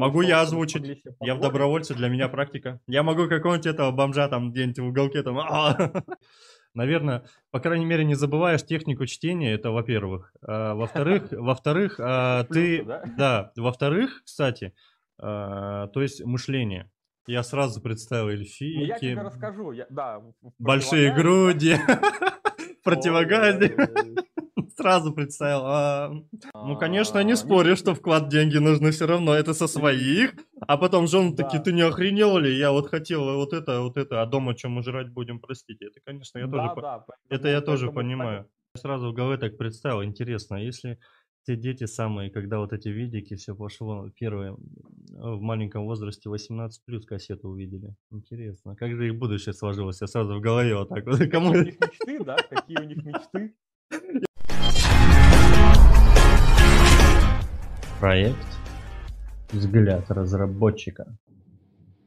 Могу я озвучить. Я в добровольце, для меня практика. Я могу какого-нибудь этого бомжа там где-нибудь в уголке там... Наверное, по крайней мере, не забываешь технику чтения, это во-первых. А, во-вторых, во-вторых, а, ты... Да, во-вторых, кстати, а, то есть мышление. Я сразу представил эльфийки. Ну, я тебе расскажу. Я, да, большие груди, противогазе. Сразу представил. А, ну, конечно, не спорю, что вклад деньги нужны все равно. Это со своих. А потом жены такие, ты не охренел ли? Я вот хотел вот это, вот это. А дома чем мы жрать будем, простите. Это, конечно, я тоже... Это я тоже понимаю. Сразу в голове так представил. Интересно, если те дети самые, когда вот эти видики, все пошло, первые в маленьком возрасте 18 плюс кассету увидели. Интересно, как же их будущее сложилось? Я сразу в голове вот так вот. Кому... Какие у них мечты, да? Какие у них мечты? Проект «Взгляд разработчика».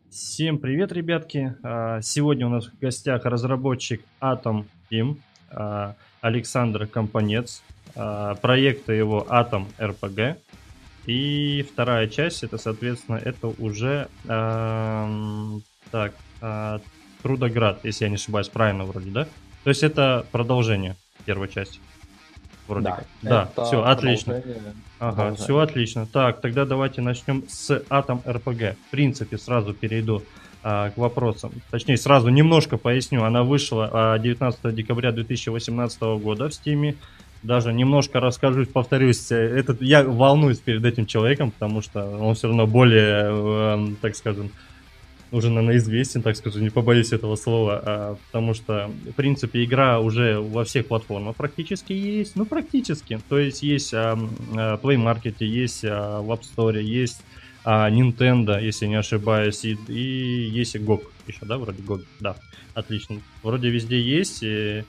Всем привет, ребятки! А, сегодня у нас в гостях разработчик Atom Team а, Александр Компонец. А, проекта его Atom RPG. И вторая часть, это, соответственно, это уже так, Трудоград, если я не ошибаюсь, правильно вроде, да? То есть это продолжение первой части. Вроде да, как. Да, все, отлично. Ага, все отлично. Так, тогда давайте начнем с Atom RPG. В принципе, сразу перейду а, к вопросам. Точнее, сразу немножко поясню. Она вышла а, 19 декабря 2018 года в Стиме. Даже немножко расскажу, повторюсь, этот, я волнуюсь перед этим человеком, потому что он все равно более, э, так скажем, уже, наверное, известен, так скажу, не побоюсь этого слова, а, потому что, в принципе, игра уже во всех платформах практически есть, ну, практически, то есть есть а, а, Play Market, есть а, в App Store, есть а, Nintendo, если не ошибаюсь, и, и есть и GOG еще, да, вроде GOG, да, отлично, вроде везде есть, и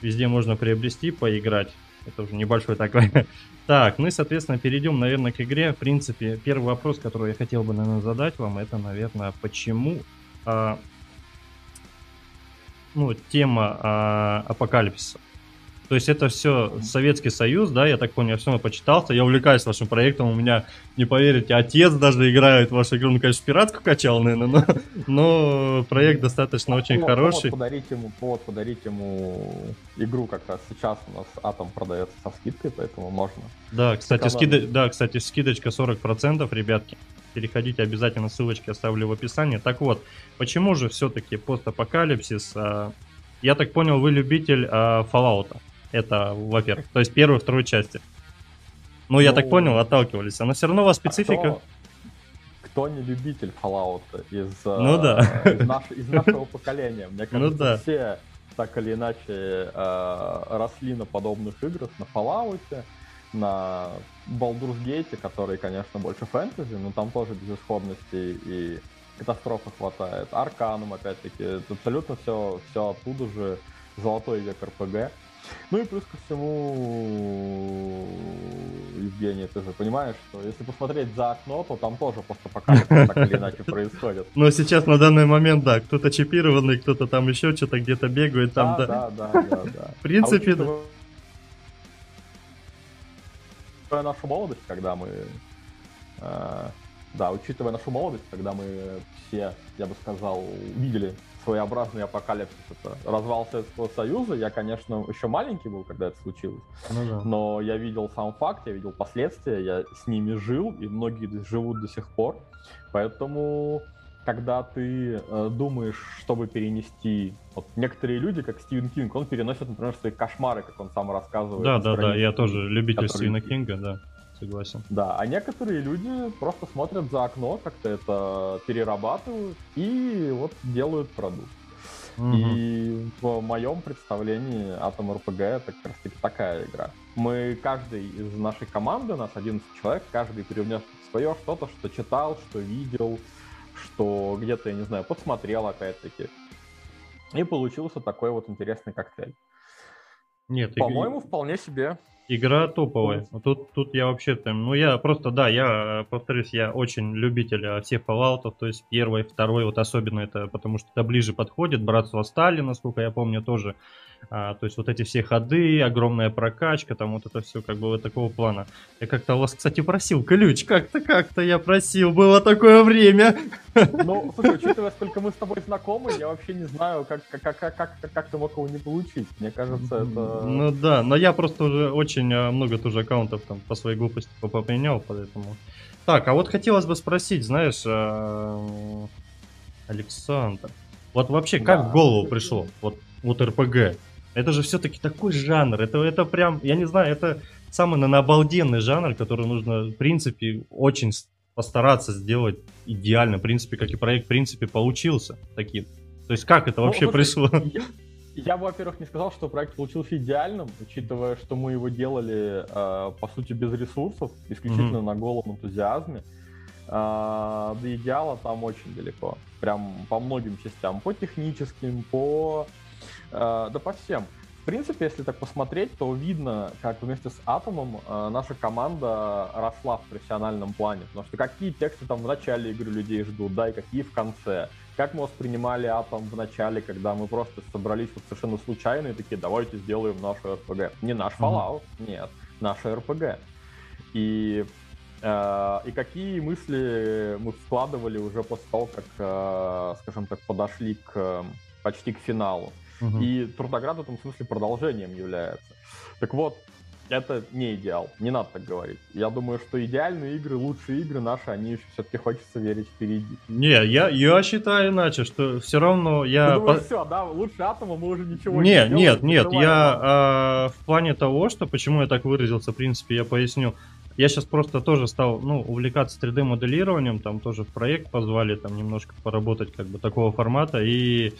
везде можно приобрести, поиграть, это уже небольшой такой Так, ну и, соответственно, перейдем, наверное, к игре. В принципе, первый вопрос, который я хотел бы, наверное, задать вам, это, наверное, почему а, ну, тема а, апокалипсиса то есть это все Советский Союз, да, я так понял, я все равно почитался, я увлекаюсь вашим проектом, у меня, не поверите, отец даже играет в вашу игру, ну, конечно, пиратку качал, наверное, но, но проект достаточно очень повод, хороший. Повод подарить, ему, повод подарить ему игру как раз сейчас у нас Атом продается со скидкой, поэтому можно. Да, кстати, скида... да, кстати скидочка 40%, ребятки. Переходите обязательно, ссылочки оставлю в описании. Так вот, почему же все-таки постапокалипсис? А, я так понял, вы любитель а, Fallout. Это, во-первых. То есть первую, вторую части. Ну, я так ну, понял, отталкивались. Но все равно у вас специфика. А кто, кто не любитель Fallout из, ну, да. из, наш, из нашего поколения? Мне ну кажется, ну, да. все так или иначе э, росли на подобных играх, на Fallout, на Baldur's Gate, который, конечно, больше фэнтези, но там тоже безысходности и катастрофы хватает. Арканум, опять-таки, абсолютно все, все оттуда же золотой век РПГ. Ну и плюс ко всему, Евгений, ты же понимаешь, что если посмотреть за окно, то там тоже постапокалипсис так или иначе происходит. Но сейчас на данный момент, да, кто-то чипированный, кто-то там еще что-то где-то бегает, там, да. Да, да, да, да. В принципе, нашу молодость, когда мы... Да, учитывая нашу молодость, когда мы все, я бы сказал, видели своеобразный апокалипсис. Это развал Советского Союза. Я, конечно, еще маленький был, когда это случилось. Ну, да. Но я видел сам факт, я видел последствия, я с ними жил, и многие живут до сих пор. Поэтому когда ты э, думаешь, чтобы перенести... Вот некоторые люди, как Стивен Кинг, он переносит, например, свои кошмары, как он сам рассказывает. Да, да, да, я тоже любитель Стивена Кинга, да согласен. Да, а некоторые люди просто смотрят за окно, как-то это перерабатывают и вот делают продукт. Угу. И в моем представлении Atom RPG это как раз таки такая игра. Мы, каждый из нашей команды, у нас 11 человек, каждый перевнес свое что-то, что читал, что видел, что где-то, я не знаю, подсмотрел опять-таки. И получился такой вот интересный коктейль. Нет, по-моему, и... вполне себе Игра топовая. Тут, тут я вообще там, ну я просто, да, я повторюсь, я очень любитель а, всех Fallout, то есть первый, второй, вот особенно это, потому что это ближе подходит. Братство Стали, насколько я помню, тоже а, то есть вот эти все ходы, огромная прокачка, там вот это все как бы вот такого плана. Я как-то вас, кстати, просил ключ, как-то, как-то я просил, было такое время. Ну, слушай, учитывая, сколько мы с тобой знакомы, я вообще не знаю, как, как, как, как, как, как ты мог его не получить. Мне кажется, это... Ну да, но я просто уже очень а, много тоже аккаунтов там по своей глупости поменял, поэтому... Так, а вот хотелось бы спросить, знаешь, а, Александр, вот вообще как да. в голову пришло? Вот вот РПГ. Это же все-таки такой жанр. Это, это прям, я не знаю, это самый, наверное, обалденный жанр, который нужно, в принципе, очень постараться сделать идеально. В принципе, как и проект, в принципе, получился таким. То есть как это ну, вообще ну, пришло? Я, я бы, во-первых, не сказал, что проект получился идеальным, учитывая, что мы его делали, э, по сути, без ресурсов, исключительно mm-hmm. на голом энтузиазме. Э, до идеала там очень далеко. Прям по многим частям. По техническим, по Э, да по всем. В принципе, если так посмотреть, то видно, как вместе с Атомом э, наша команда росла в профессиональном плане. Потому что какие тексты там в начале игры людей ждут, да, и какие в конце. Как мы воспринимали Атом в начале, когда мы просто собрались вот совершенно случайно и такие, давайте сделаем нашу РПГ. Не наш Fallout, mm-hmm. нет, наша РПГ. И э, и какие мысли мы вкладывали уже после того, как, э, скажем так, подошли к почти к финалу. Угу. И Трудоград в этом смысле продолжением является. Так вот, это не идеал, не надо так говорить. Я думаю, что идеальные игры, лучшие игры наши, они еще все-таки хочется верить впереди. Не, я, я считаю иначе, что все равно я... Ну, думаешь, все, да, лучше атома мы уже ничего не Нет, нет, нет, я а, в плане того, что, почему я так выразился, в принципе, я поясню. Я сейчас просто тоже стал, ну, увлекаться 3D-моделированием, там тоже в проект позвали, там немножко поработать как бы такого формата, и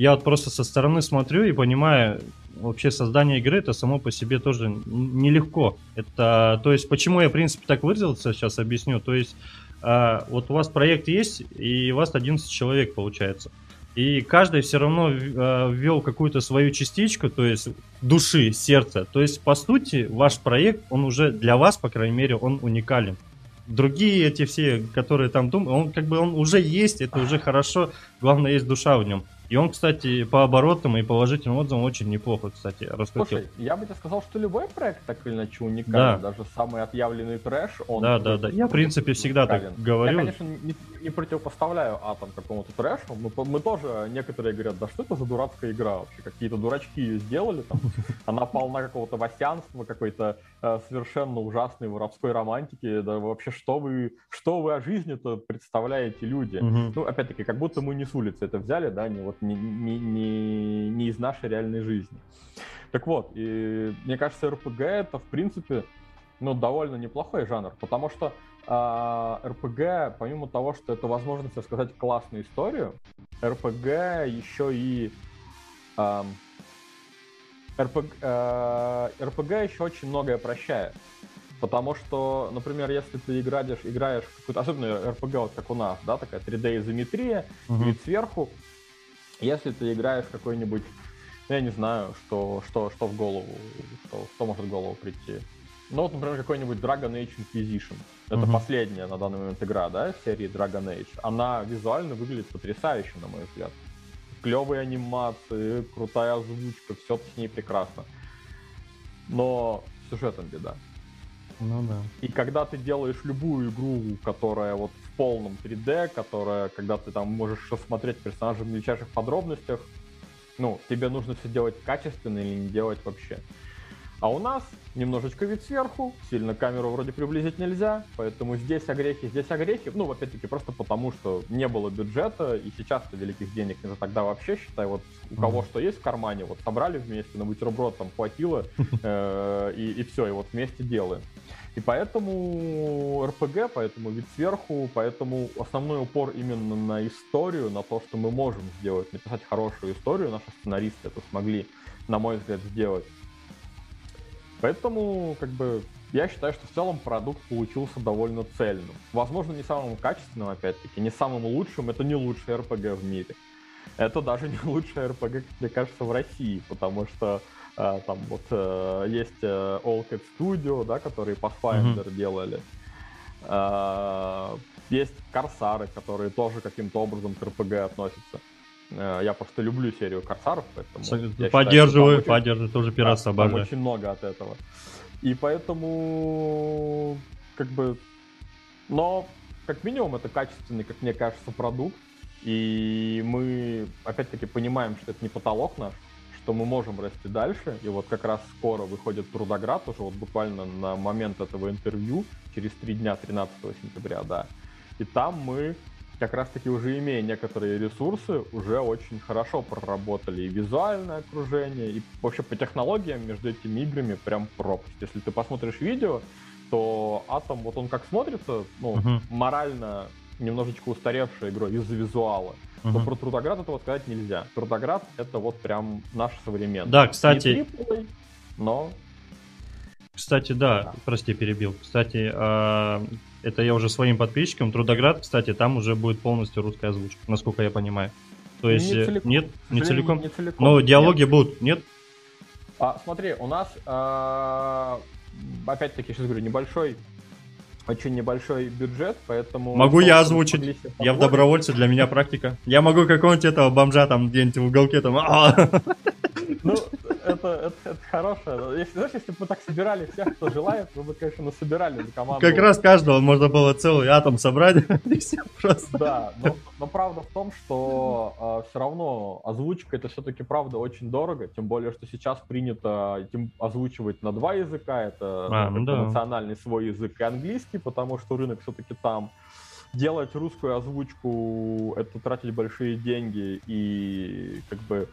я вот просто со стороны смотрю и понимаю, вообще создание игры это само по себе тоже нелегко. Это, то есть, почему я, в принципе, так выразился, сейчас объясню. То есть, а, вот у вас проект есть, и у вас 11 человек получается. И каждый все равно а, ввел какую-то свою частичку, то есть души, сердца. То есть, по сути, ваш проект, он уже для вас, по крайней мере, он уникален. Другие эти все, которые там думают, он как бы он уже есть, это уже хорошо, главное есть душа в нем. И он, кстати, по оборотам и положительным отзывам очень неплохо, кстати, раскрутил. Слушай, я бы тебе сказал, что любой проект так или иначе уникален. Да. Даже самый отъявленный трэш, он... Да, да, да. Я, в принципе, всегда уникален. так говорю. Я, конечно, не, не противопоставляю Атом какому-то трэшу. Мы, мы тоже, некоторые говорят, да что это за дурацкая игра вообще? Какие-то дурачки ее сделали, там, она полна какого-то васянства, какой-то э, совершенно ужасной воровской романтики. Да вообще, что вы, что вы о жизни-то представляете, люди? Угу. Ну, опять-таки, как будто мы не с улицы это взяли, да, не вот не, не, не, не из нашей реальной жизни. Так вот, и мне кажется, РПГ это, в принципе, ну, довольно неплохой жанр, потому что э, РПГ, помимо того, что это возможность рассказать классную историю, РПГ еще и э, РПГ, э, РПГ еще очень многое прощает. Потому что, например, если ты играешь, играешь какую-то, особенно РПГ, вот как у нас, да, такая 3D-изометрия, uh-huh. вид сверху, если ты играешь какой-нибудь, ну, я не знаю, что, что, что в голову, что, что может в голову прийти. Ну, вот, например, какой-нибудь Dragon Age Inquisition. Это uh-huh. последняя на данный момент игра, да, серии Dragon Age. Она визуально выглядит потрясающе, на мой взгляд. Клевые анимации, крутая озвучка, все с ней прекрасно. Но сюжетом беда. Ну да. И когда ты делаешь любую игру, которая вот полном 3D, которая, когда ты там можешь рассмотреть персонажа в мельчайших подробностях, ну, тебе нужно все делать качественно или не делать вообще. А у нас немножечко вид сверху, сильно камеру вроде приблизить нельзя, поэтому здесь огрехи, здесь огрехи. Ну, опять-таки, просто потому, что не было бюджета, и сейчас-то великих денег не тогда вообще, считай, вот у кого что есть в кармане, вот собрали вместе, на бутерброд там хватило, э, и, и все, и вот вместе делаем. И поэтому РПГ, поэтому вид сверху, поэтому основной упор именно на историю, на то, что мы можем сделать, написать хорошую историю, наши сценаристы это смогли, на мой взгляд, сделать. Поэтому, как бы, я считаю, что в целом продукт получился довольно цельным. Возможно, не самым качественным, опять-таки, не самым лучшим, это не лучший РПГ в мире. Это даже не лучший РПГ, как мне кажется, в России, потому что А, там вот э, есть э, All Cat Studio, да, которые Pathfinder mm-hmm. делали. А, есть Корсары, которые тоже каким-то образом к RPG относятся. Э, я просто люблю серию Корсаров, поэтому... Поддерживаю, считаю, поддерживаю, тоже да, обожаю. очень много от этого. И поэтому, как бы... Но, как минимум, это качественный, как мне кажется, продукт. И мы, опять-таки, понимаем, что это не потолок наш, что мы можем расти дальше. И вот как раз скоро выходит Трудоград, уже вот буквально на момент этого интервью, через три дня, 13 сентября, да. И там мы как раз-таки уже имея некоторые ресурсы, уже очень хорошо проработали и визуальное окружение, и вообще по технологиям между этими играми прям пропасть. Если ты посмотришь видео, то Атом, вот он как смотрится, ну, uh-huh. морально немножечко устаревшая игра из-за визуала. Uh-huh. Но про Трудоград этого сказать нельзя. Трудоград это вот прям наш современный. Да, кстати. Не но кстати, да, да, прости, перебил. Кстати, а, это я уже своим подписчикам. Трудоград, кстати, там уже будет полностью русская озвучка, насколько я понимаю. То есть не целиком. нет, не целиком. не целиком. Но диалоги нет. будут, нет? А, смотри, у нас а, опять-таки сейчас говорю небольшой, очень небольшой бюджет, поэтому. Могу я озвучить? Я в добровольце, для меня практика. Я могу какого-нибудь этого бомжа там где-нибудь в уголке там. Ну, это, это, это хорошее. Если, знаешь, если бы мы так собирали всех, кто желает, мы бы, конечно, насобирали за команду. Как раз каждого можно было целый атом собрать, и все просто. Да, но, но правда в том, что э, а, все равно озвучка это все-таки правда очень дорого, тем более, что сейчас принято тем, озвучивать на два языка, это а, ну, да. национальный свой язык и английский, потому что рынок все-таки там делать русскую озвучку это тратить большие деньги и как бы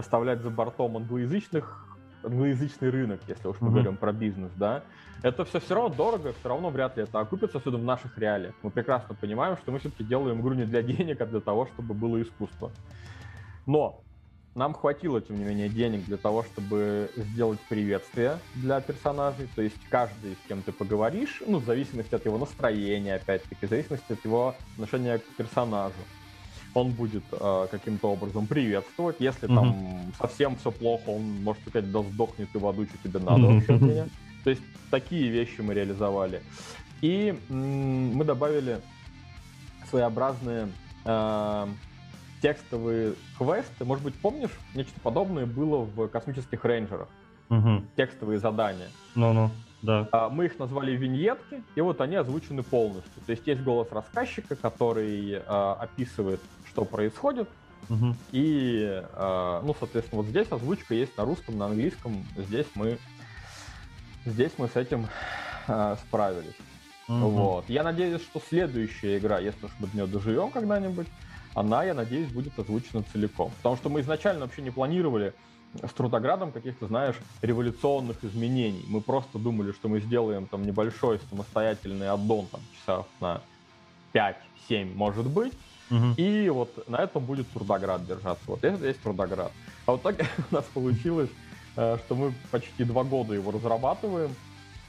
оставлять за бортом англоязычных англоязычный рынок, если уж мы mm-hmm. говорим про бизнес, да, это все все равно дорого, все равно вряд ли это окупится, отсюда в наших реалиях. Мы прекрасно понимаем, что мы все-таки делаем игру не для денег, а для того, чтобы было искусство. Но нам хватило, тем не менее, денег для того, чтобы сделать приветствие для персонажей. То есть каждый, с кем ты поговоришь, ну, в зависимости от его настроения, опять-таки, в зависимости от его отношения к персонажу он будет э, каким-то образом приветствовать. Если mm-hmm. там совсем все плохо, он может сказать, да сдохнет ты в аду, что тебе надо mm-hmm. вообще от меня. То есть такие вещи мы реализовали. И м- мы добавили своеобразные э, текстовые квесты. Может быть, помнишь, нечто подобное было в космических рейнджерах? Угу. Текстовые задания. Ну-ну. Да. А, мы их назвали виньетки, и вот они озвучены полностью. То есть есть голос рассказчика, который э, описывает, что происходит, угу. и, э, ну, соответственно, вот здесь озвучка есть на русском, на английском. Здесь мы, здесь мы с этим э, справились. Угу. Вот. Я надеюсь, что следующая игра, если уж мы до нее доживем когда-нибудь, она, я надеюсь, будет озвучена целиком. Потому что мы изначально вообще не планировали с трудоградом каких-то, знаешь, революционных изменений. Мы просто думали, что мы сделаем там небольшой самостоятельный аддон там часов на 5-7, может быть, угу. и вот на этом будет трудоград держаться. Вот это есть трудоград. А вот так у нас получилось, э, что мы почти два года его разрабатываем,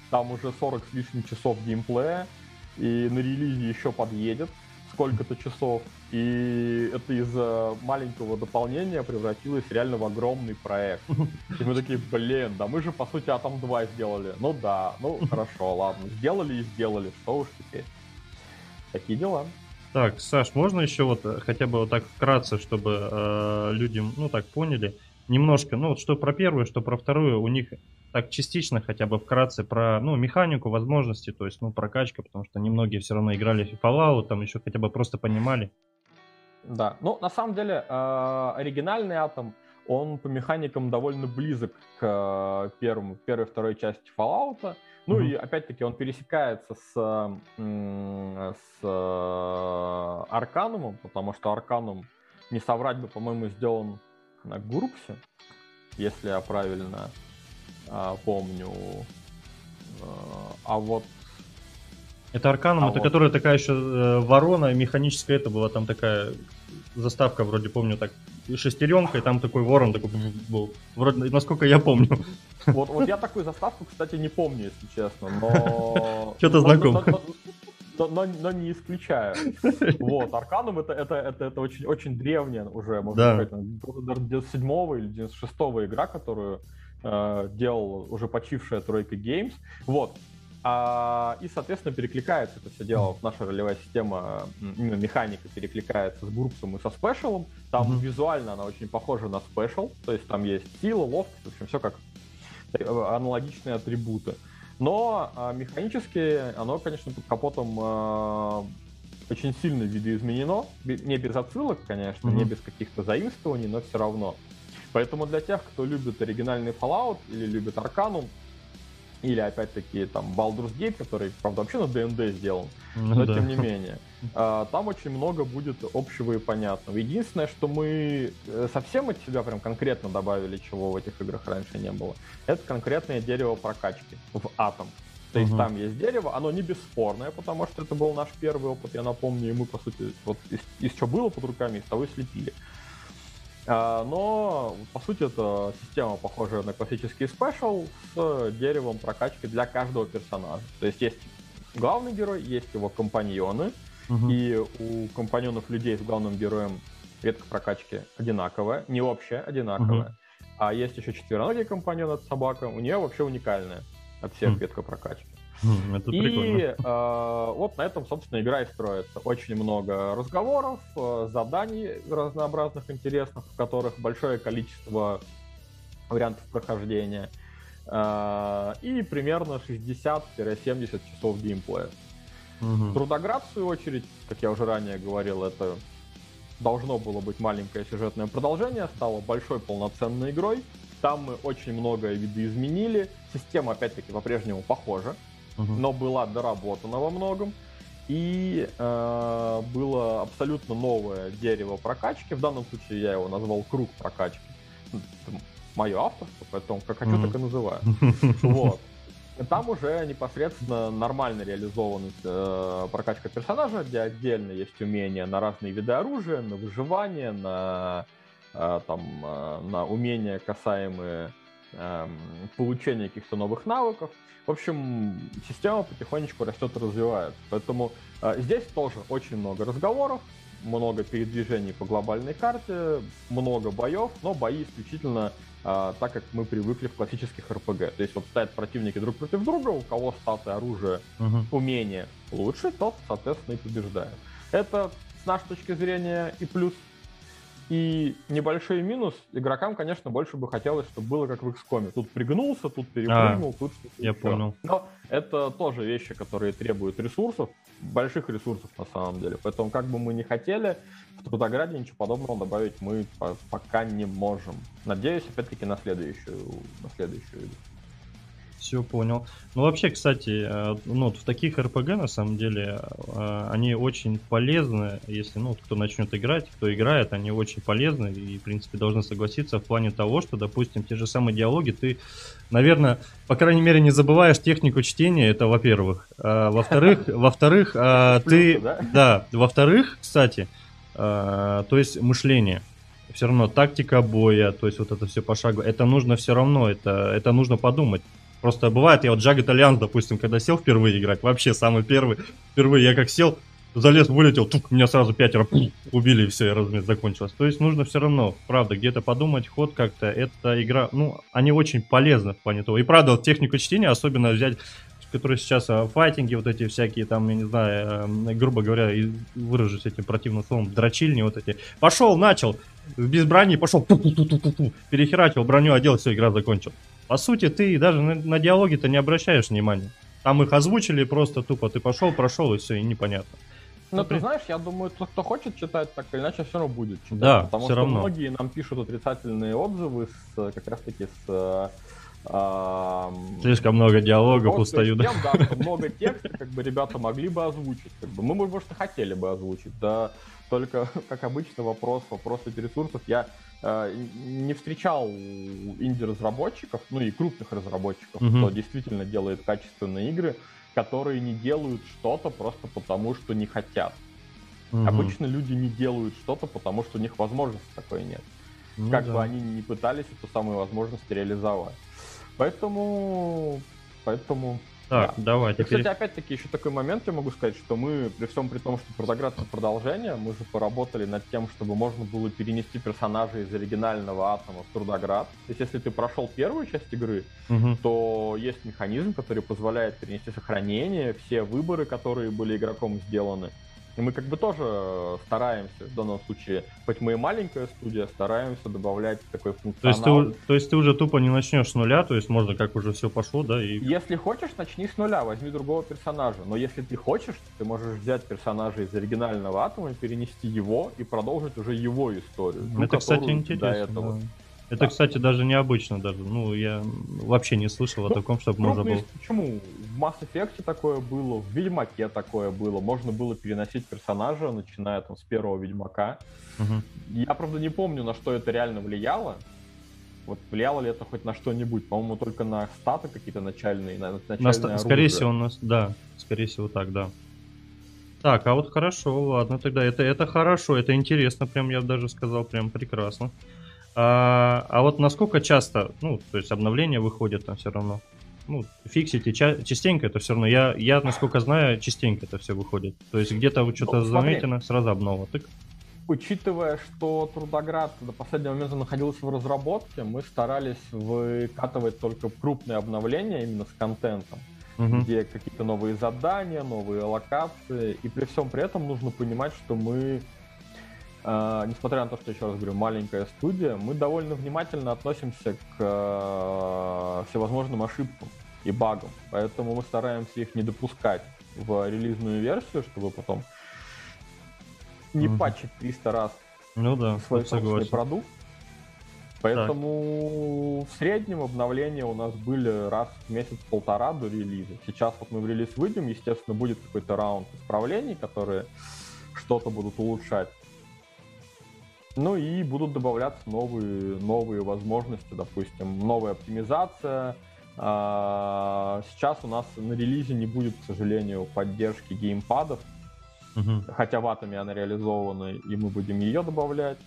там уже 40 с лишним часов геймплея, и на релизе еще подъедет сколько-то часов, и это из-за маленького дополнения превратилось реально в огромный проект. И мы такие, блин, да мы же, по сути, Атом 2 сделали. Ну да, ну хорошо, ладно, сделали и сделали, что уж теперь. Такие дела. Так, Саш, можно еще вот э, хотя бы вот так вкратце, чтобы э, люди, ну так поняли, немножко, ну вот что про первую, что про вторую, у них так частично хотя бы вкратце про, ну, механику, возможности, то есть, ну, прокачка, потому что немногие все равно играли в Fallout, там еще хотя бы просто понимали. Да, ну, на самом деле, э, оригинальный Атом, он по механикам довольно близок к э, первому, первой второй части Fallout. Ну mm-hmm. и опять-таки он пересекается с, с э, Арканумом, потому что Арканум, не соврать бы, по-моему, сделан на Гурпсе, если я правильно а, помню. А, а вот это Арканум, а это вот... которая такая еще э, ворона механическая, это была там такая заставка, вроде помню, так шестеренка, и там такой ворон такой был. Вроде, насколько я помню. Вот, вот я такую заставку, кстати, не помню, если честно, но... Что-то знакомо но, но, но не исключаю. Вот, Арканум это, это, это, это очень, очень древняя уже, можно да. сказать, 97 или 96 игра, которую э, делал уже почившая тройка Games. Вот. А, и, соответственно, перекликается это все дело. Наша ролевая система, именно механика перекликается с группсом и со спешалом. Там mm-hmm. визуально она очень похожа на спешал. То есть там есть сила, ловкость, в общем, все как э, аналогичные атрибуты. Но а, механически оно, конечно, под капотом а, очень сильно видоизменено. Не без отсылок, конечно, mm-hmm. не без каких-то заимствований, но все равно. Поэтому для тех, кто любит оригинальный Fallout или любит Arcanum, или опять-таки там Baldur's Gate, который, правда, вообще на D&D сделан, ну, но да. тем не менее. А, там очень много будет общего и понятного. Единственное, что мы э, совсем от себя прям конкретно добавили, чего в этих играх раньше не было, это конкретное дерево прокачки в атом. То есть uh-huh. там есть дерево, оно не бесспорное, потому что это был наш первый опыт, я напомню, и мы, по сути, вот из, из чего было под руками, из того и слепили. А, но, по сути, это система, похожая на классический спешл с деревом прокачки для каждого персонажа. То есть есть главный герой, есть его компаньоны, угу. и у компаньонов людей с главным героем ветка прокачки одинаковая, не общая, одинаковая. Угу. А есть еще четвероногий компаньон, от собака, у нее вообще уникальная от всех угу. ветка прокачки. Это и э, вот на этом, собственно, игра и строится. Очень много разговоров, э, заданий разнообразных, интересных, в которых большое количество вариантов прохождения. Э, и примерно 60-70 часов геймплея. Угу. Трудоград, в свою очередь, как я уже ранее говорил, это должно было быть маленькое сюжетное продолжение, стало большой полноценной игрой. Там мы очень многое видоизменили. Система, опять-таки, по-прежнему похожа угу. но была доработана во многом. И э, было абсолютно новое дерево прокачки. В данном случае я его назвал круг прокачки. Это мое авторство, поэтому как хочу, mm так и называю. Вот. Там уже непосредственно нормально реализована э, прокачка персонажа, где отдельно есть умения на разные виды оружия, на выживание, на, э, там, э, на умения, касаемые получения каких-то новых навыков. В общем, система потихонечку растет и развивается. Поэтому э, здесь тоже очень много разговоров, много передвижений по глобальной карте, много боев, но бои исключительно э, так, как мы привыкли в классических РПГ. То есть вот стоят противники друг против друга, у кого статы, оружие, угу. умения лучше, тот, соответственно, и побеждает. Это с нашей точки зрения и плюс и небольшой минус, игрокам, конечно, больше бы хотелось, чтобы было как в XCOM. Тут пригнулся, тут перепрыгнул, а, тут что-то Я еще. понял. Но это тоже вещи, которые требуют ресурсов, больших ресурсов на самом деле. Поэтому как бы мы ни хотели, в Трудограде ничего подобного добавить мы пока не можем. Надеюсь, опять-таки, на следующую, на следующую игру. Все понял. Ну, вообще, кстати, э, ну, вот в таких РПГ, на самом деле, э, они очень полезны, если, ну, кто начнет играть, кто играет, они очень полезны и, в принципе, должны согласиться в плане того, что, допустим, те же самые диалоги ты, наверное, по крайней мере, не забываешь технику чтения, это во-первых. А, во-вторых, во-вторых, а, ты, да, во-вторых, кстати, а, то есть мышление все равно тактика боя, то есть вот это все пошагово, это нужно все равно, это, это нужно подумать. Просто бывает, я вот Jagged Alliance, допустим, когда сел впервые играть, вообще самый первый, впервые я как сел, залез, вылетел, тук, меня сразу пятеро пум, убили, и все, и размер закончилось. То есть нужно все равно, правда, где-то подумать, ход как-то, эта игра, ну, они очень полезны в плане того. И правда, вот технику чтения, особенно взять которые сейчас а, файтинги, вот эти всякие, там, я не знаю, э, грубо говоря, выражусь этим противным словом, дрочильни вот эти. Пошел, начал, без брони, пошел, перехерачил броню, одел, все, игра закончил. По сути, ты даже на, на диалоги-то не обращаешь внимания. Там их озвучили просто тупо, ты пошел, прошел, и все, и непонятно. Ну, ты знаешь, я думаю, тот, кто хочет читать, так или иначе все равно будет читать. Да, потому все что равно. многие нам пишут отрицательные отзывы с как раз таки с а, Слишком много диалогов вот, устаю, да? да, много текста, как бы ребята могли бы озвучить. Как бы. Мы, может, и хотели бы озвучить, да. Только, как обычно, вопрос, вопрос эти ресурсов. Я Э, не встречал инди-разработчиков, ну и крупных разработчиков, mm-hmm. кто действительно делает качественные игры, которые не делают что-то просто потому, что не хотят. Mm-hmm. Обычно люди не делают что-то, потому что у них возможности такой нет. Ну, как да. бы они не пытались эту самую возможность реализовать. Поэтому, поэтому Так, да. давай. И, кстати, опять-таки, еще такой момент я могу сказать, что мы, при всем при том, что Трудоград это продолжение, мы же поработали над тем, чтобы можно было перенести персонажей из оригинального атома в Трудоград. То есть, если ты прошел первую часть игры, угу. то есть механизм, который позволяет перенести сохранение, все выборы, которые были игроком сделаны. И мы как бы тоже стараемся, в данном случае, хоть мы и маленькая студия, стараемся добавлять такой функционал. То есть ты, то есть ты уже тупо не начнешь с нуля, то есть можно как уже все пошло, да? И... Если хочешь, начни с нуля, возьми другого персонажа. Но если ты хочешь, ты можешь взять персонажа из оригинального атома, перенести его и продолжить уже его историю. Это, кстати, интересно. До этого. Да. Это, да. кстати, даже необычно даже. Ну, я вообще не слышал ну, о таком, чтобы можно было... Почему? В Mass Effect такое было, в Ведьмаке такое было. Можно было переносить персонажа, начиная там с первого Ведьмака. Угу. Я, правда, не помню, на что это реально влияло. Вот влияло ли это хоть на что-нибудь? По-моему, только на статы какие-то начальные, на начальные на, Скорее всего, у нас, да. Скорее всего, так, да. Так, а вот хорошо, ладно, тогда это, это хорошо, это интересно, прям я даже сказал, прям прекрасно. А, а вот насколько часто, ну, то есть обновления выходят там все равно? Ну, фиксите ча- частенько это все равно. Я, я, насколько знаю, частенько это все выходит. То есть где-то вы что-то ну, заметено, сразу обнова. Так? Учитывая, что Трудоград до последнего момента находился в разработке, мы старались выкатывать только крупные обновления именно с контентом, угу. где какие-то новые задания, новые локации. И при всем при этом нужно понимать, что мы несмотря на то, что, еще раз говорю, маленькая студия, мы довольно внимательно относимся к uh, всевозможным ошибкам и багам. Поэтому мы стараемся их не допускать в релизную версию, чтобы потом не mm-hmm. патчить 300 раз ну да, свой собственный продукт. Поэтому так. в среднем обновления у нас были раз в месяц-полтора до релиза. Сейчас вот мы в релиз выйдем, естественно, будет какой-то раунд исправлений, которые что-то будут улучшать. Ну и будут добавляться новые, новые возможности, допустим, новая оптимизация. А, сейчас у нас на релизе не будет, к сожалению, поддержки геймпадов, угу. хотя в Атоме она реализована, и мы будем ее добавлять.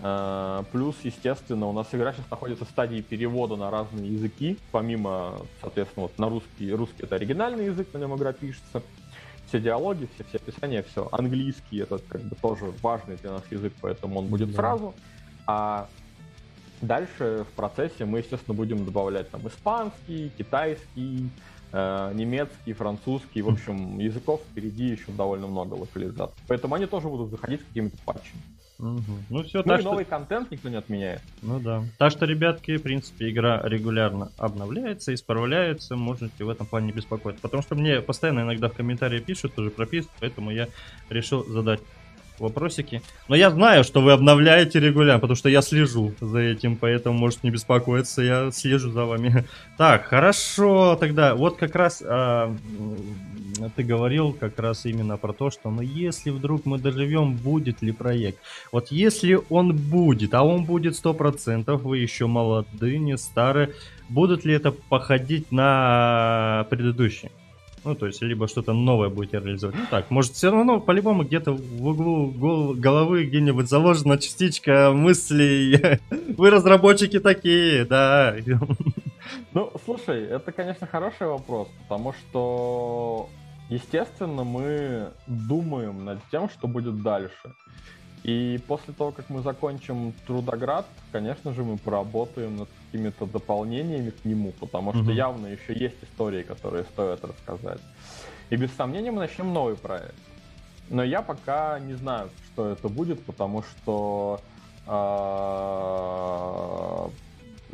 А, плюс, естественно, у нас игра сейчас находится в стадии перевода на разные языки, помимо, соответственно, вот на русский, русский это оригинальный язык, на нем игра пишется все диалоги, все, все описания, все. Английский это как бы тоже важный для нас язык, поэтому он будет да. сразу. А дальше в процессе мы, естественно, будем добавлять там испанский, китайский, э, немецкий, французский. В общем, языков впереди еще довольно много локализаций. Поэтому они тоже будут заходить с какими-то патчами. Угу. Ну все, ну так и что... новый контент никто не отменяет. Ну да. Так что, ребятки, в принципе, игра регулярно обновляется, исправляется, можете в этом плане не беспокоиться. Потому что мне постоянно иногда в комментарии пишут, тоже прописывают, поэтому я решил задать вопросики. Но я знаю, что вы обновляете регулярно, потому что я слежу за этим, поэтому можете не беспокоиться, я слежу за вами. Так, хорошо, тогда вот как раз а, ты говорил как раз именно про то, что ну если вдруг мы доживем, будет ли проект. Вот если он будет, а он будет сто процентов, вы еще молодые, не старые, будут ли это походить на предыдущий? Ну, то есть, либо что-то новое будете реализовать. Ну так, может, все равно по-любому где-то в углу головы где-нибудь заложена частичка мыслей. Вы разработчики такие, да. Ну, слушай, это, конечно, хороший вопрос, потому что, естественно, мы думаем над тем, что будет дальше. И после того, как мы закончим Трудоград, конечно же, мы поработаем над какими-то дополнениями к нему, потому что mm-hmm. явно еще есть истории, которые стоит рассказать. И без сомнения мы начнем новый проект. Но я пока не знаю, что это будет, потому что э,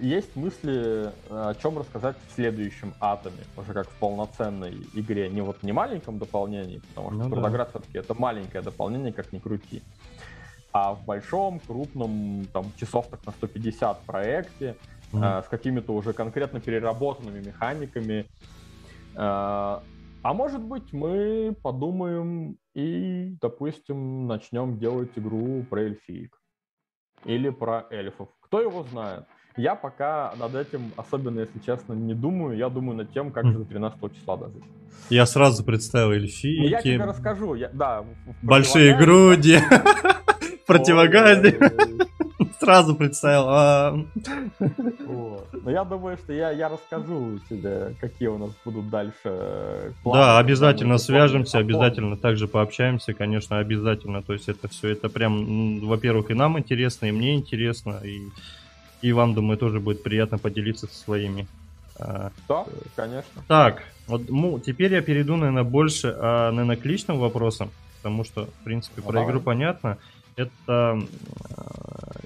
есть мысли, о чем рассказать в следующем атоме, уже как в полноценной игре, не вот не маленьком дополнении, потому что ну, Трудоград да. все-таки это маленькое дополнение, как ни крути а в большом, крупном, там, часов так на 150 проекте, mm-hmm. э, с какими-то уже конкретно переработанными механиками. Э, а может быть, мы подумаем и, допустим, начнем делать игру про эльфиек. Или про эльфов. Кто его знает? Я пока над этим, особенно если честно, не думаю. Я думаю над тем, как же до 13 числа дожить. Я сразу представил эльфийки. Ну, я тебе расскажу. Я, да, Большие груди. противогазе. Сразу представил. А. Но я думаю, что я, я расскажу тебе, какие у нас будут дальше э, планы. Да, обязательно свяжемся, обязательно также пообщаемся, конечно, обязательно. То есть это все, это прям, во-первых, и нам интересно, и мне интересно, и, и вам, думаю, тоже будет приятно поделиться со своими. А, да, конечно. Так, вот, ну, теперь я перейду, наверное, больше, а, наверное, к личным вопросам, потому что, в принципе, ну, про давай. игру понятно. Это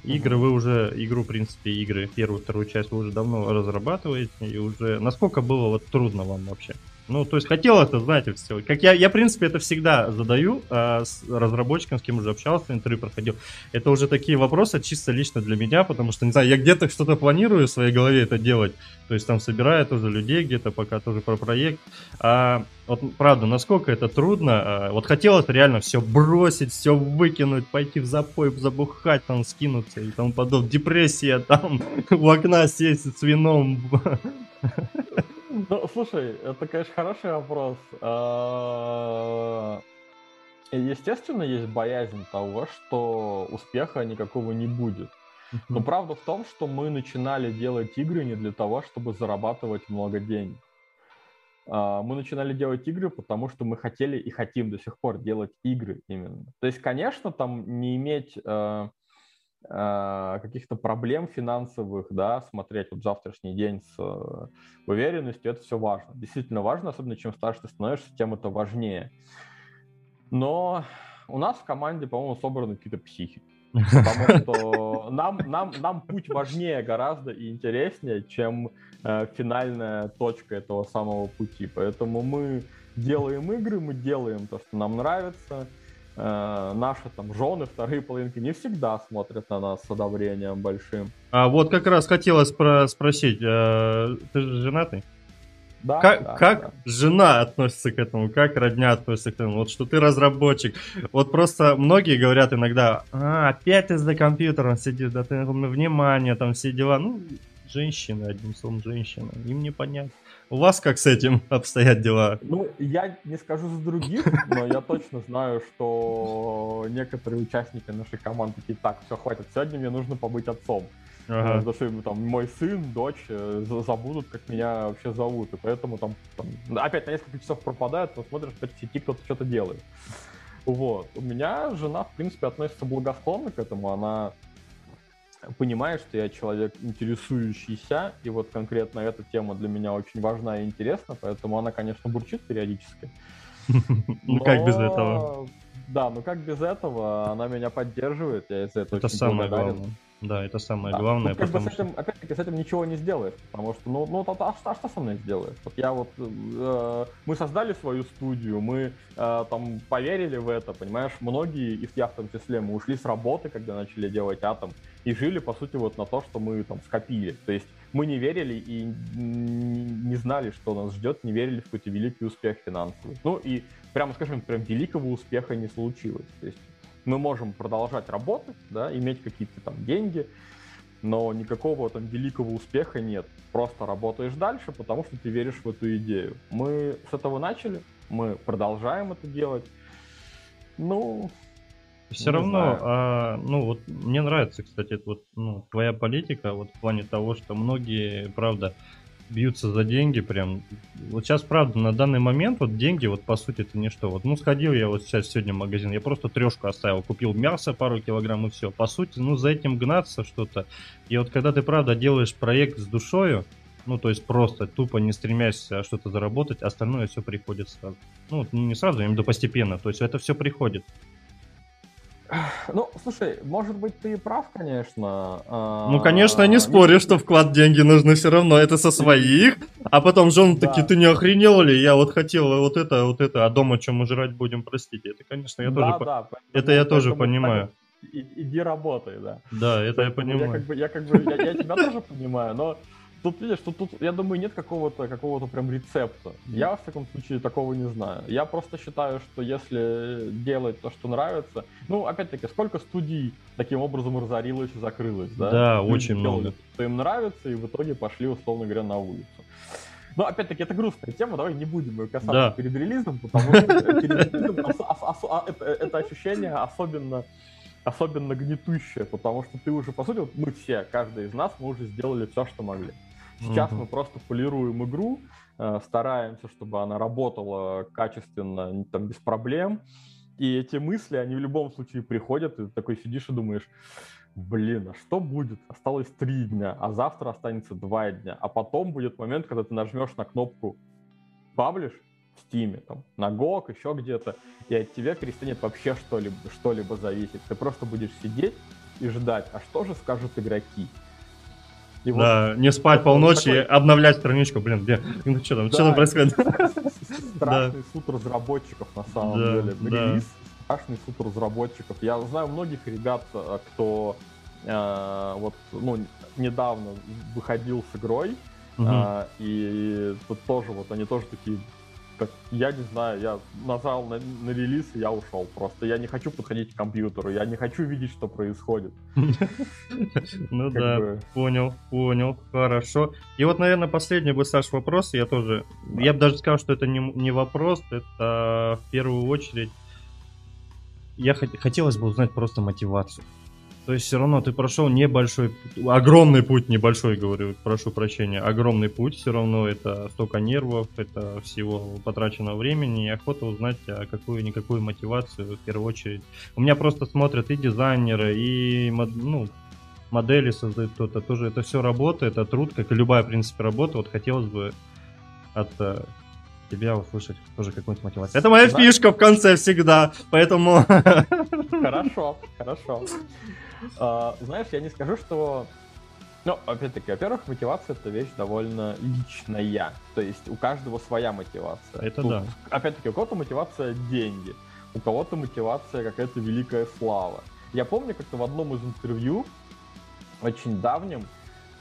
игры вы уже, игру, в принципе, игры, первую, вторую часть вы уже давно разрабатываете, и уже, насколько было вот трудно вам вообще? Ну, то есть хотел это, знаете, все. Как я, я, в принципе, это всегда задаю а, с разработчиком, с кем уже общался, интервью проходил. Это уже такие вопросы чисто лично для меня, потому что, не знаю, я где-то что-то планирую в своей голове это делать. То есть там собираю тоже людей где-то, пока тоже про проект. А вот правда, насколько это трудно. А, вот хотелось реально все бросить, все выкинуть, пойти в запой, забухать, там скинуться и тому подобное. Депрессия, там у окна сесть с вином. Ну, слушай, это, конечно, хороший вопрос. А, естественно, есть боязнь того, что успеха никакого не будет. Но правда в том, что мы начинали делать игры не для того, чтобы зарабатывать много денег. А, мы начинали делать игры, потому что мы хотели и хотим до сих пор делать игры именно. То есть, конечно, там не иметь а, каких-то проблем финансовых, да, смотреть вот завтрашний день с э, уверенностью, это все важно. Действительно важно, особенно чем старше ты становишься, тем это важнее. Но у нас в команде, по-моему, собраны какие-то психи. Потому что нам, нам, нам путь важнее гораздо и интереснее, чем э, финальная точка этого самого пути. Поэтому мы делаем игры, мы делаем то, что нам нравится, наши там жены, вторые половинки не всегда смотрят на нас с одобрением большим. А вот как раз хотелось про спросить, э, ты же женатый? Да, как да, как да. жена относится к этому, как родня относится к этому, вот что ты разработчик. Вот просто многие говорят иногда, а, опять ты за компьютером сидишь, да ты внимание, там все дела. Ну, женщины, одним словом, женщины, им не понятно. У вас как с этим обстоят дела? Ну, я не скажу за других, но я точно знаю, что некоторые участники нашей команды такие, так, все, хватит, сегодня мне нужно побыть отцом. Ага. Потому что там, мой сын, дочь э, забудут, как меня вообще зовут. И поэтому там, там опять на несколько часов пропадают, но смотришь, опять в сети кто-то что-то делает. Вот. У меня жена, в принципе, относится благосклонно к этому. Она понимает, что я человек интересующийся, и вот конкретно эта тема для меня очень важна и интересна, поэтому она, конечно, бурчит периодически. Ну как без этого? Да, ну как без этого, она меня поддерживает, я из-за этого Это самое главное. Да, это самое да. главное. Ну, как бы с этим, что... опять-таки, с этим ничего не сделаешь, потому что, ну, ну а, а, а что со мной сделаешь? Вот я вот, э, мы создали свою студию, мы э, там поверили в это, понимаешь, многие из я в том числе, мы ушли с работы, когда начали делать Атом, и жили, по сути, вот на то, что мы там скопили. То есть мы не верили и не знали, что нас ждет, не верили в какой-то великий успех финансовый. Ну и, прямо скажем, прям великого успеха не случилось. То есть мы можем продолжать работать, да, иметь какие-то там деньги, но никакого там великого успеха нет. Просто работаешь дальше, потому что ты веришь в эту идею. Мы с этого начали, мы продолжаем это делать. Ну, все равно, а, ну вот мне нравится, кстати, это вот ну, твоя политика вот в плане того, что многие, правда, бьются за деньги прям. Вот сейчас, правда, на данный момент вот деньги, вот по сути, это ничто. Вот, ну, сходил я вот сейчас сегодня в магазин, я просто трешку оставил, купил мясо пару килограмм и все. По сути, ну, за этим гнаться что-то. И вот когда ты, правда, делаешь проект с душою, ну, то есть просто тупо не стремясь что-то заработать, остальное все приходит сразу. Ну, не сразу, я имею в виду постепенно. То есть это все приходит. Ну, слушай, может быть, ты прав, конечно. А, ну, конечно, не спорю, что вклад деньги нужны все равно. Это со своих. А потом жены такие, ты не охренел ли? Я вот хотел вот это, вот это, а дома чем мы жрать будем, простите. Это, конечно, я тоже... Это я тоже понимаю. Иди работай, да. Да, это я понимаю. Я как бы, я тебя тоже понимаю, но Тут, видишь, тут, тут, я думаю, нет какого-то какого прям рецепта. Я, в таком случае, такого не знаю. Я просто считаю, что если делать то, что нравится... Ну, опять-таки, сколько студий таким образом разорилось и закрылось, да? Да, Люди очень много. Что им нравится, и в итоге пошли, условно говоря, на улицу. Но, опять-таки, это грустная тема, давай не будем ее касаться да. перед релизом, потому что перед релизом это ощущение особенно особенно гнетущая, потому что ты уже, по сути, вот мы все, каждый из нас, мы уже сделали все, что могли. Сейчас угу. мы просто полируем игру, э, стараемся, чтобы она работала качественно, там, без проблем. И эти мысли, они в любом случае приходят, и ты такой сидишь и думаешь, блин, а что будет? Осталось три дня, а завтра останется два дня. А потом будет момент, когда ты нажмешь на кнопку «Паблиш», в Steam, там, на GOG, еще где-то, и от тебя перестанет вообще что-либо, что-либо зависеть. Ты просто будешь сидеть и ждать, а что же скажут игроки? И да, вот, не спать полночи, такой... обновлять страничку, блин, где, ну что там, да, что там происходит? Страшный суд разработчиков на самом да, деле. Да. Релиз, страшный суд разработчиков. Я знаю многих ребят, э, кто э, вот, ну, недавно выходил с игрой, угу. э, и тут тоже вот они тоже такие, как, я не знаю, я нажал на, на релиз, и я ушел просто. Я не хочу подходить к компьютеру, я не хочу видеть, что происходит. Ну да, понял, понял, хорошо. И вот, наверное, последний бы, Саш, вопрос, я тоже, я бы даже сказал, что это не вопрос, это в первую очередь, я хотелось бы узнать просто мотивацию. То есть все равно ты прошел небольшой, огромный путь, небольшой, говорю, прошу прощения, огромный путь, все равно это столько нервов, это всего потраченного времени, и охота узнать а какую-никакую мотивацию в первую очередь. У меня просто смотрят и дизайнеры, и ну, модели создают кто-то, тоже это все работа, это труд, как и любая, в принципе, работа. Вот хотелось бы от э, тебя услышать тоже какую-нибудь мотивацию. Это моя да. фишка в конце всегда, поэтому... Хорошо, хорошо. А, знаешь, я не скажу, что... Ну, опять-таки, во-первых, мотивация — это вещь довольно личная. То есть у каждого своя мотивация. Это Тут, да. Опять-таки, у кого-то мотивация — деньги, у кого-то мотивация какая-то великая слава. Я помню, как-то в одном из интервью, очень давнем,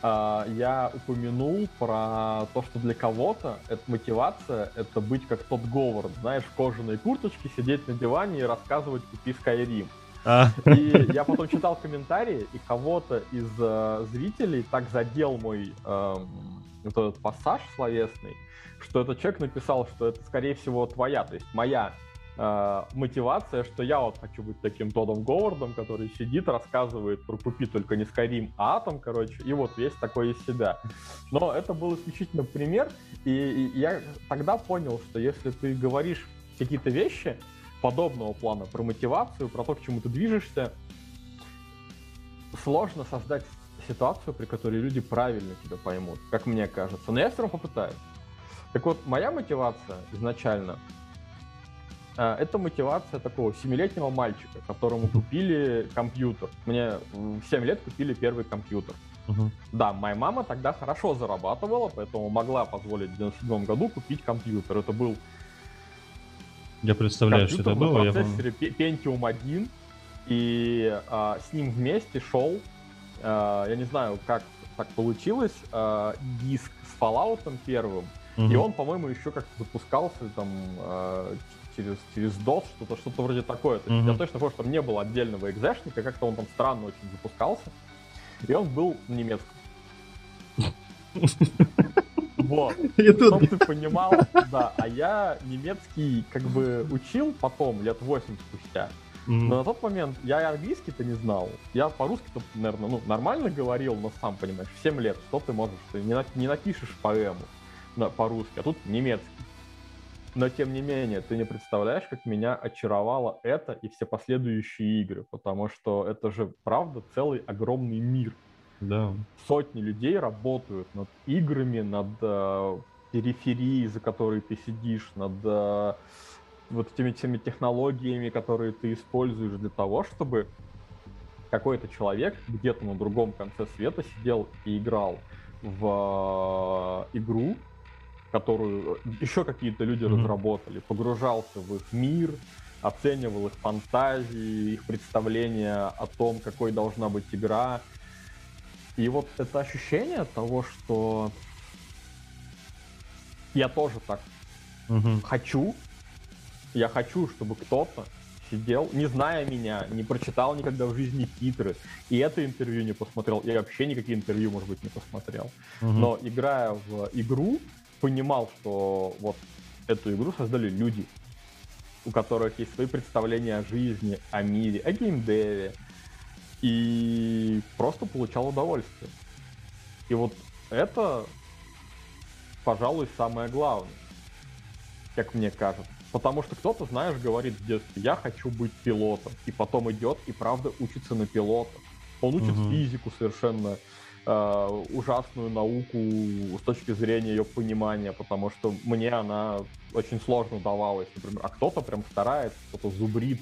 а, я упомянул про то, что для кого-то эта мотивация — это быть как тот Говард, знаешь, в кожаной курточке, сидеть на диване и рассказывать «Купи Skyrim». А. И я потом читал комментарии, и кого-то из э, зрителей так задел мой э, вот этот пассаж словесный, что этот человек написал, что это, скорее всего, твоя, то есть моя э, мотивация, что я вот хочу быть таким Тодом Говардом, который сидит, рассказывает про купи только не Skyrim, а Атом, короче, и вот весь такой из себя. Но это был исключительно пример, и, и я тогда понял, что если ты говоришь какие-то вещи, подобного плана, про мотивацию, про то, к чему ты движешься, сложно создать ситуацию, при которой люди правильно тебя поймут, как мне кажется. Но я все равно попытаюсь. Так вот, моя мотивация изначально э, это мотивация такого семилетнего мальчика, которому купили компьютер. Мне в 7 лет купили первый компьютер. Uh-huh. Да, моя мама тогда хорошо зарабатывала, поэтому могла позволить в 97 году купить компьютер. Это был я представляю, что это было. Я... Pentium 1, и а, с ним вместе шел, а, я не знаю, как так получилось, а, диск с Fallout первым, угу. и он, по-моему, еще как-то запускался там а, через, через DOS, что-то что вроде такое. То есть угу. я точно помню, что там не было отдельного экзешника, как-то он там странно очень запускался, и он был на немецком. Вот. Тут... ты понимал, да. А я немецкий как бы учил потом, лет 8 спустя. Но на тот момент я и английский-то не знал. Я по-русски-то, наверное, ну, нормально говорил, но сам понимаешь, в 7 лет, что ты можешь, ты не, не напишешь поэму на, по-русски, а тут немецкий. Но тем не менее, ты не представляешь, как меня очаровало это и все последующие игры, потому что это же, правда, целый огромный мир. Да. Сотни людей работают над играми, над э, периферией, за которой ты сидишь, над э, вот этими всеми технологиями, которые ты используешь для того, чтобы какой-то человек где-то на другом конце света сидел и играл в э, игру, которую еще какие-то люди mm-hmm. разработали, погружался в их мир, оценивал их фантазии, их представления о том, какой должна быть игра, и вот это ощущение того, что я тоже так угу. хочу, я хочу, чтобы кто-то сидел, не зная меня, не прочитал никогда в жизни титры, и это интервью не посмотрел, и вообще никакие интервью, может быть, не посмотрел. Угу. Но играя в игру, понимал, что вот эту игру создали люди, у которых есть свои представления о жизни, о мире, о геймдеве, и просто получал удовольствие. И вот это, пожалуй, самое главное, как мне кажется. Потому что кто-то, знаешь, говорит в детстве, я хочу быть пилотом, и потом идет и правда учится на пилота. Он учит угу. физику совершенно э, ужасную науку с точки зрения ее понимания, потому что мне она очень сложно давалась, например. А кто-то прям старается, кто-то зубрит,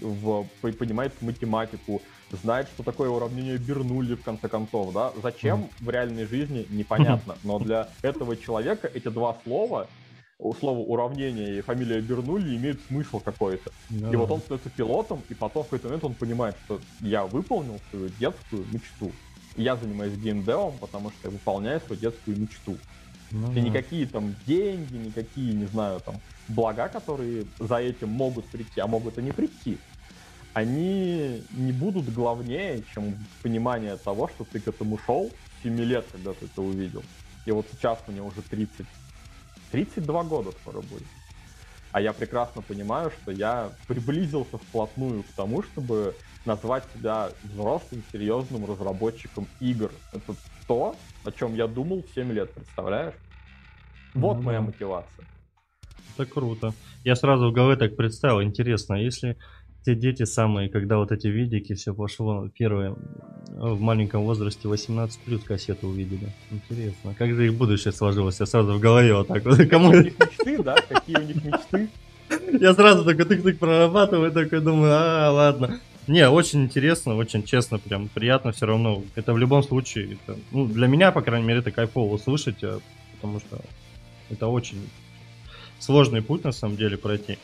в, понимает математику, знает, что такое уравнение Бернулли, в конце концов, да? Зачем mm. в реальной жизни, непонятно. Но для этого человека эти два слова слово уравнение и фамилия Бернулли имеют смысл какой-то. Да. И вот он становится пилотом, и потом в какой-то момент он понимает, что я выполнил свою детскую мечту. Я занимаюсь геймдевом, потому что я выполняю свою детскую мечту. Ну, и никакие там деньги, никакие, не знаю, там блага, которые за этим могут прийти, а могут и не прийти, они не будут главнее, чем понимание того, что ты к этому шел 7 лет, когда ты это увидел. И вот сейчас мне уже 30, 32 года скоро будет. А я прекрасно понимаю, что я приблизился вплотную к тому, чтобы назвать себя взрослым, серьезным разработчиком игр. Это то, о чем я думал 7 лет, представляешь? Вот ну, моя да. мотивация. Это круто. Я сразу в голове так представил, интересно, если те дети самые, когда вот эти видики, все пошло, первые в маленьком возрасте 18 плюс кассеты увидели. Интересно, как же их будущее сложилось? Я сразу в голове вот так вот. Кому... Какие мечты, да? Какие у них мечты? Я сразу такой тык-тык прорабатываю, такой думаю, а, ладно. Не, очень интересно, очень честно, прям приятно все равно. Это в любом случае, это, ну, для меня, по крайней мере, это кайфово услышать, э, потому что это очень сложный путь, на самом деле, пройти.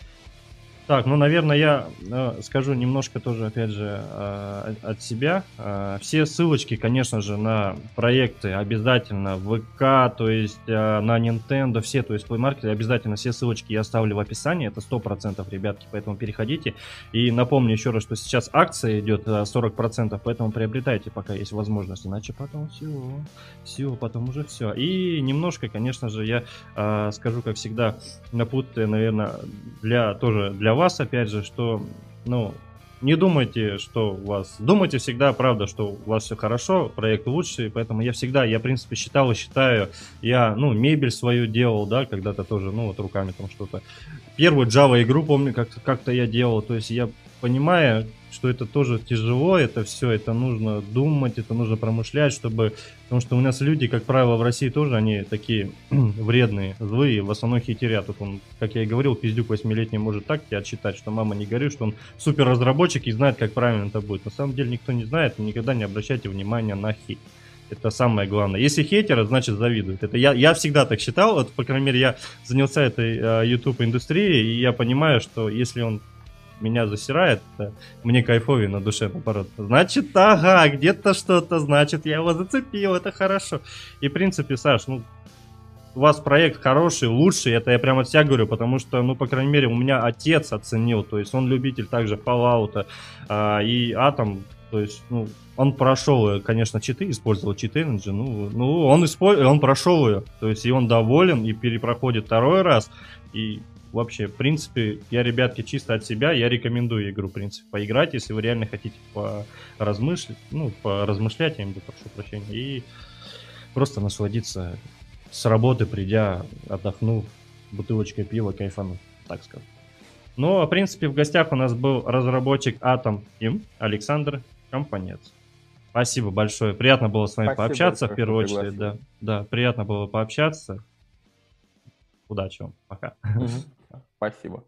Так, ну, наверное, я э, скажу немножко тоже, опять же, э, от себя. Э, все ссылочки, конечно же, на проекты обязательно ВК, то есть на Nintendo, все, то есть Play Market, обязательно все ссылочки я оставлю в описании, это 100%, ребятки, поэтому переходите. И напомню еще раз, что сейчас акция идет 40%, поэтому приобретайте, пока есть возможность, иначе потом все, все, потом уже все. И немножко, конечно же, я скажу, как всегда, напутаю, наверное, для тоже для для вас, опять же, что, ну, не думайте, что у вас... Думайте всегда, правда, что у вас все хорошо, проект лучший, поэтому я всегда, я, в принципе, считал и считаю, я, ну, мебель свою делал, да, когда-то тоже, ну, вот руками там что-то. Первую Java игру, помню, как-то как я делал, то есть я понимаю, что это тоже тяжело, это все, это нужно думать, это нужно промышлять, чтобы... Потому что у нас люди, как правило, в России тоже, они такие вредные, злые, в основном хитерят. Тут он, как я и говорил, пиздюк восьмилетний может так тебя отчитать, что мама не горюй, что он супер разработчик и знает, как правильно это будет. На самом деле никто не знает, никогда не обращайте внимания на хит. Это самое главное. Если хейтеры, значит завидуют. Это я, я всегда так считал. Вот, по крайней мере, я занялся этой uh, YouTube индустрией, и я понимаю, что если он меня засирает, мне кайфовее на душе, наоборот. Значит, ага, где-то что-то, значит, я его зацепил, это хорошо. И, в принципе, Саш, ну, у вас проект хороший, лучший, это я прямо от себя говорю, потому что, ну, по крайней мере, у меня отец оценил, то есть он любитель также Fallout а, и Atom, то есть, ну, он прошел, конечно, читы, использовал чит ну, ну он, использ... он прошел ее, то есть, и он доволен, и перепроходит второй раз, и вообще, в принципе, я, ребятки, чисто от себя, я рекомендую игру, в принципе, поиграть, если вы реально хотите поразмышлять, ну, поразмышлять, я имею в виду, прошу прощения, и просто насладиться с работы, придя, отдохнув, бутылочкой пива, кайфану, так скажем. Ну, в принципе, в гостях у нас был разработчик Atom Team Александр Компанец. Спасибо большое. Приятно было с вами Спасибо пообщаться в первую очередь. Да, да, приятно было пообщаться. Удачи вам. Пока. Спасибо.